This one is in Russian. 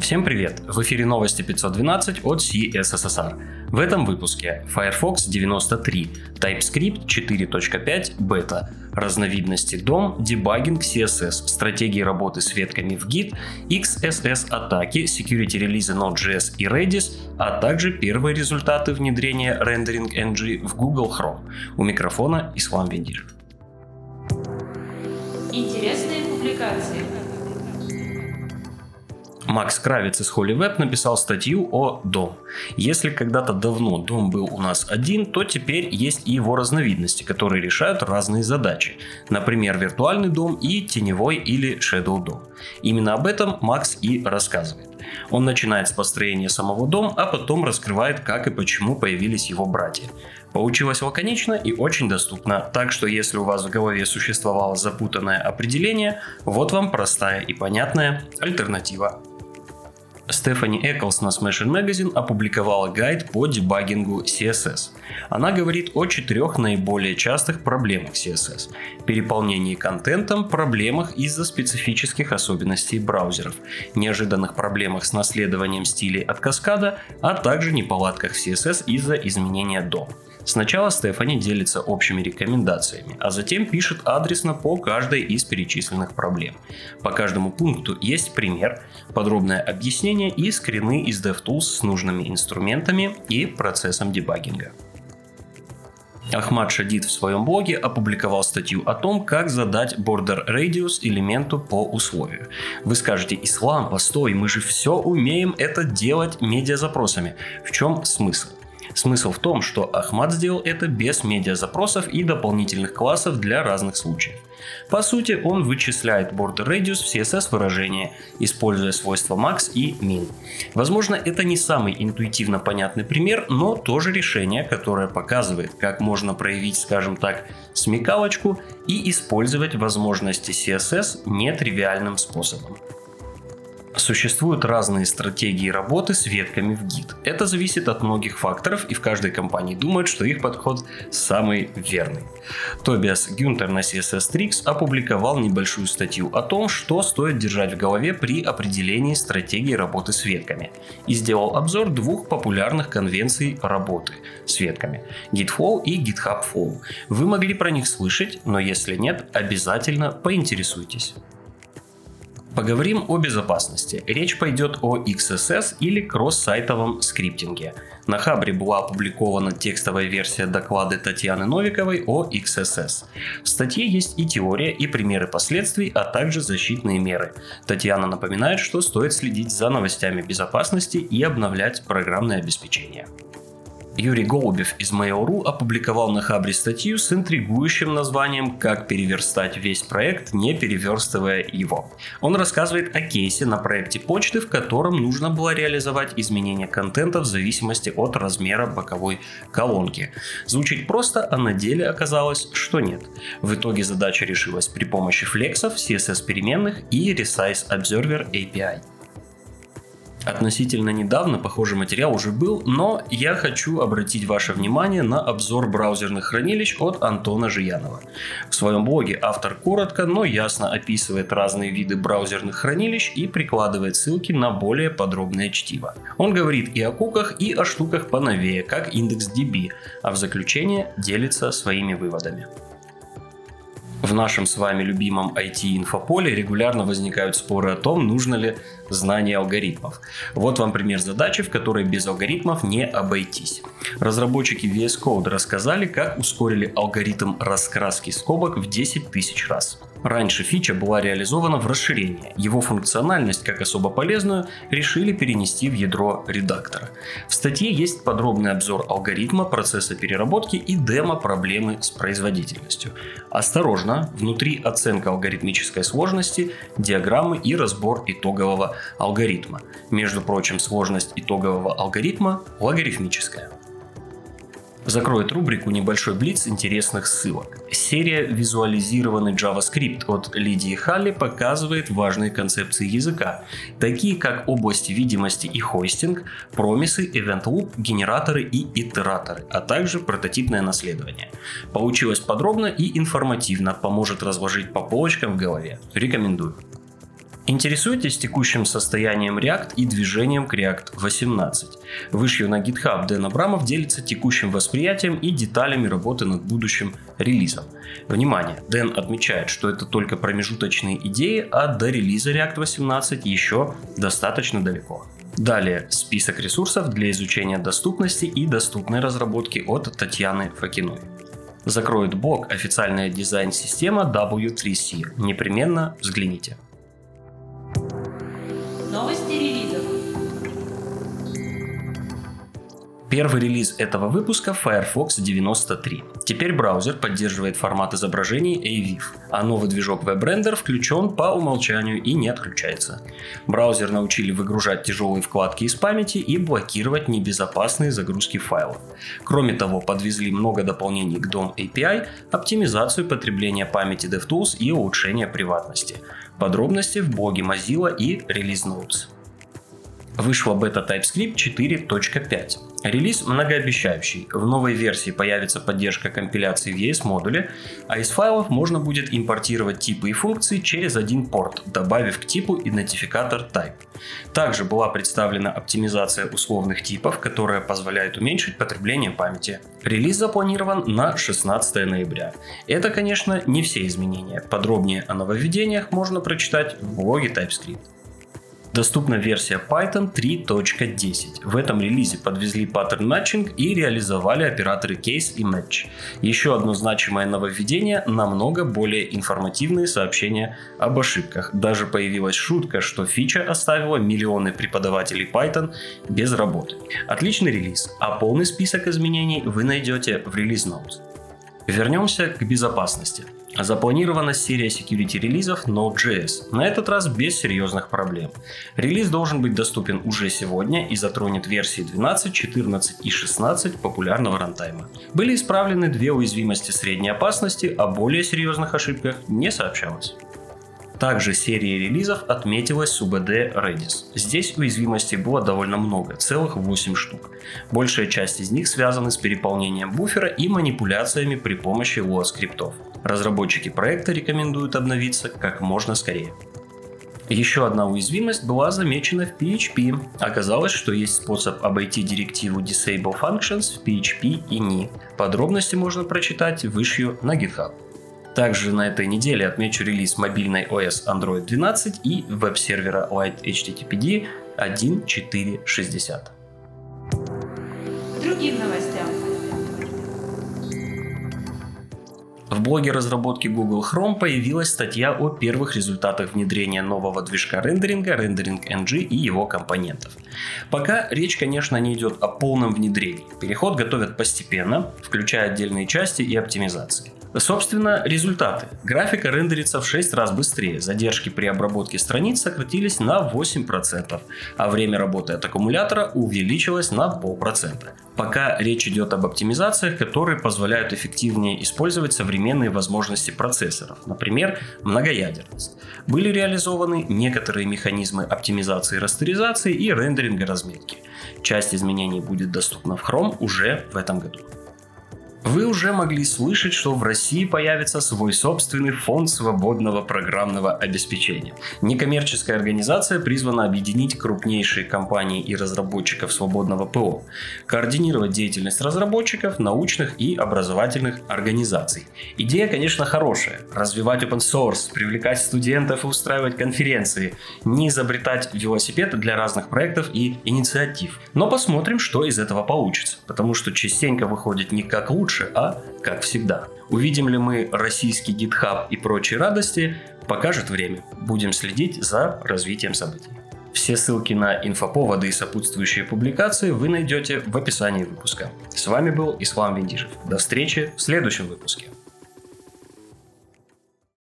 Всем привет! В эфире новости 512 от CSSR. В этом выпуске Firefox 93, TypeScript 4.5 бета, разновидности DOM, дебагинг CSS, стратегии работы с ветками в Git, XSS атаки, security релизы Node.js и Redis, а также первые результаты внедрения Rendering NG в Google Chrome. У микрофона Ислам Вендир. Интересные публикации. Макс Кравец из Holy Web написал статью о DOM. Если когда-то давно DOM был у нас один, то теперь есть и его разновидности, которые решают разные задачи. Например, виртуальный DOM и теневой или Shadow DOM. Именно об этом Макс и рассказывает. Он начинает с построения самого DOM, а потом раскрывает, как и почему появились его братья. Получилось лаконично и очень доступно, так что если у вас в голове существовало запутанное определение, вот вам простая и понятная альтернатива. Стефани Эклс на Smashing Magazine опубликовала гайд по дебагингу CSS. Она говорит о четырех наиболее частых проблемах CSS. Переполнении контентом, проблемах из-за специфических особенностей браузеров, неожиданных проблемах с наследованием стилей от каскада, а также неполадках в CSS из-за изменения DOM. Сначала Стефани делится общими рекомендациями, а затем пишет адресно по каждой из перечисленных проблем. По каждому пункту есть пример, подробное объяснение и скрины из DevTools с нужными инструментами и процессом дебагинга. Ахмад Шадид в своем блоге опубликовал статью о том, как задать border radius элементу по условию. Вы скажете, Ислам, постой, мы же все умеем это делать медиазапросами. В чем смысл? Смысл в том, что Ахмад сделал это без медиазапросов и дополнительных классов для разных случаев. По сути, он вычисляет border radius в CSS выражение, используя свойства max и min. Возможно, это не самый интуитивно понятный пример, но тоже решение, которое показывает, как можно проявить, скажем так, смекалочку и использовать возможности CSS нетривиальным способом. Существуют разные стратегии работы с ветками в Git. Это зависит от многих факторов, и в каждой компании думают, что их подход самый верный. Тобиас Гюнтер на CSS Tricks опубликовал небольшую статью о том, что стоит держать в голове при определении стратегии работы с ветками, и сделал обзор двух популярных конвенций работы с ветками – Gitflow и GitHub Flow. Вы могли про них слышать, но если нет, обязательно поинтересуйтесь. Поговорим о безопасности. Речь пойдет о XSS или кросс-сайтовом скриптинге. На Хабре была опубликована текстовая версия доклада Татьяны Новиковой о XSS. В статье есть и теория, и примеры последствий, а также защитные меры. Татьяна напоминает, что стоит следить за новостями безопасности и обновлять программное обеспечение. Юрий Голубев из Mail.ru опубликовал на Хабре статью с интригующим названием «Как переверстать весь проект, не переверстывая его». Он рассказывает о кейсе на проекте почты, в котором нужно было реализовать изменение контента в зависимости от размера боковой колонки. Звучит просто, а на деле оказалось, что нет. В итоге задача решилась при помощи флексов, CSS переменных и Resize Observer API. Относительно недавно похожий материал уже был, но я хочу обратить ваше внимание на обзор браузерных хранилищ от Антона Жиянова. В своем блоге автор коротко, но ясно описывает разные виды браузерных хранилищ и прикладывает ссылки на более подробное чтиво. Он говорит и о куках, и о штуках поновее, как IndexDB, а в заключение делится своими выводами. В нашем с вами любимом IT-инфополе регулярно возникают споры о том, нужно ли знание алгоритмов. Вот вам пример задачи, в которой без алгоритмов не обойтись. Разработчики VS Code рассказали, как ускорили алгоритм раскраски скобок в 10 тысяч раз. Раньше фича была реализована в расширении. Его функциональность, как особо полезную, решили перенести в ядро редактора. В статье есть подробный обзор алгоритма, процесса переработки и демо проблемы с производительностью. Осторожно, внутри оценка алгоритмической сложности, диаграммы и разбор итогового алгоритма. Между прочим, сложность итогового алгоритма логарифмическая закроет рубрику «Небольшой блиц интересных ссылок». Серия «Визуализированный JavaScript» от Лидии Халли показывает важные концепции языка, такие как области видимости и хостинг, промисы, event loop, генераторы и итераторы, а также прототипное наследование. Получилось подробно и информативно, поможет разложить по полочкам в голове. Рекомендую. Интересуетесь текущим состоянием React и движением к React 18? Вышью на GitHub Дэн Абрамов делится текущим восприятием и деталями работы над будущим релизом. Внимание, Дэн отмечает, что это только промежуточные идеи, а до релиза React 18 еще достаточно далеко. Далее список ресурсов для изучения доступности и доступной разработки от Татьяны Факиной. Закроет блог официальная дизайн-система W3C. Непременно взгляните. Первый релиз этого выпуска Firefox 93. Теперь браузер поддерживает формат изображений AVIF, а новый движок WebRender включен по умолчанию и не отключается. Браузер научили выгружать тяжелые вкладки из памяти и блокировать небезопасные загрузки файлов. Кроме того, подвезли много дополнений к DOM API, оптимизацию потребления памяти DevTools и улучшение приватности. Подробности в блоге Mozilla и Release Notes. Вышла бета TypeScript 4.5. Релиз многообещающий. В новой версии появится поддержка компиляции в ES-модуле, а из файлов можно будет импортировать типы и функции через один порт, добавив к типу идентификатор type. Также была представлена оптимизация условных типов, которая позволяет уменьшить потребление памяти. Релиз запланирован на 16 ноября. Это, конечно, не все изменения. Подробнее о нововведениях можно прочитать в блоге TypeScript. Доступна версия Python 3.10. В этом релизе подвезли паттерн матчинг и реализовали операторы case и match. Еще одно значимое нововведение – намного более информативные сообщения об ошибках. Даже появилась шутка, что фича оставила миллионы преподавателей Python без работы. Отличный релиз, а полный список изменений вы найдете в релиз Notes. Вернемся к безопасности. Запланирована серия security релизов Node.js, на этот раз без серьезных проблем. Релиз должен быть доступен уже сегодня и затронет версии 12, 14 и 16 популярного рантайма. Были исправлены две уязвимости средней опасности, о более серьезных ошибках не сообщалось. Также серия релизов отметилась с UBD Redis. Здесь уязвимостей было довольно много, целых 8 штук. Большая часть из них связаны с переполнением буфера и манипуляциями при помощи Lua скриптов. Разработчики проекта рекомендуют обновиться как можно скорее. Еще одна уязвимость была замечена в PHP. Оказалось, что есть способ обойти директиву Disable Functions в PHP и NI. Подробности можно прочитать выше на GitHub. Также на этой неделе отмечу релиз мобильной OS Android 12 и веб-сервера Light HTTPD 1.4.60. Другим новостям. В блоге разработки Google Chrome появилась статья о первых результатах внедрения нового движка рендеринга Rendering NG и его компонентов. Пока речь, конечно, не идет о полном внедрении. Переход готовят постепенно, включая отдельные части и оптимизации. Собственно, результаты. Графика рендерится в 6 раз быстрее, задержки при обработке страниц сократились на 8%, а время работы от аккумулятора увеличилось на полпроцента. Пока речь идет об оптимизациях, которые позволяют эффективнее использовать современные возможности процессоров, например, многоядерность. Были реализованы некоторые механизмы оптимизации растеризации и рендеринга разметки. Часть изменений будет доступна в Chrome уже в этом году. Вы уже могли слышать, что в России появится свой собственный фонд свободного программного обеспечения. Некоммерческая организация призвана объединить крупнейшие компании и разработчиков свободного ПО, координировать деятельность разработчиков, научных и образовательных организаций. Идея, конечно, хорошая. Развивать open source, привлекать студентов и устраивать конференции, не изобретать велосипед для разных проектов и инициатив. Но посмотрим, что из этого получится, потому что частенько выходит не как лучше, лучше, а как всегда. Увидим ли мы российский GitHub и прочие радости, покажет время. Будем следить за развитием событий. Все ссылки на инфоповоды и сопутствующие публикации вы найдете в описании выпуска. С вами был Ислам Виндижев. До встречи в следующем выпуске.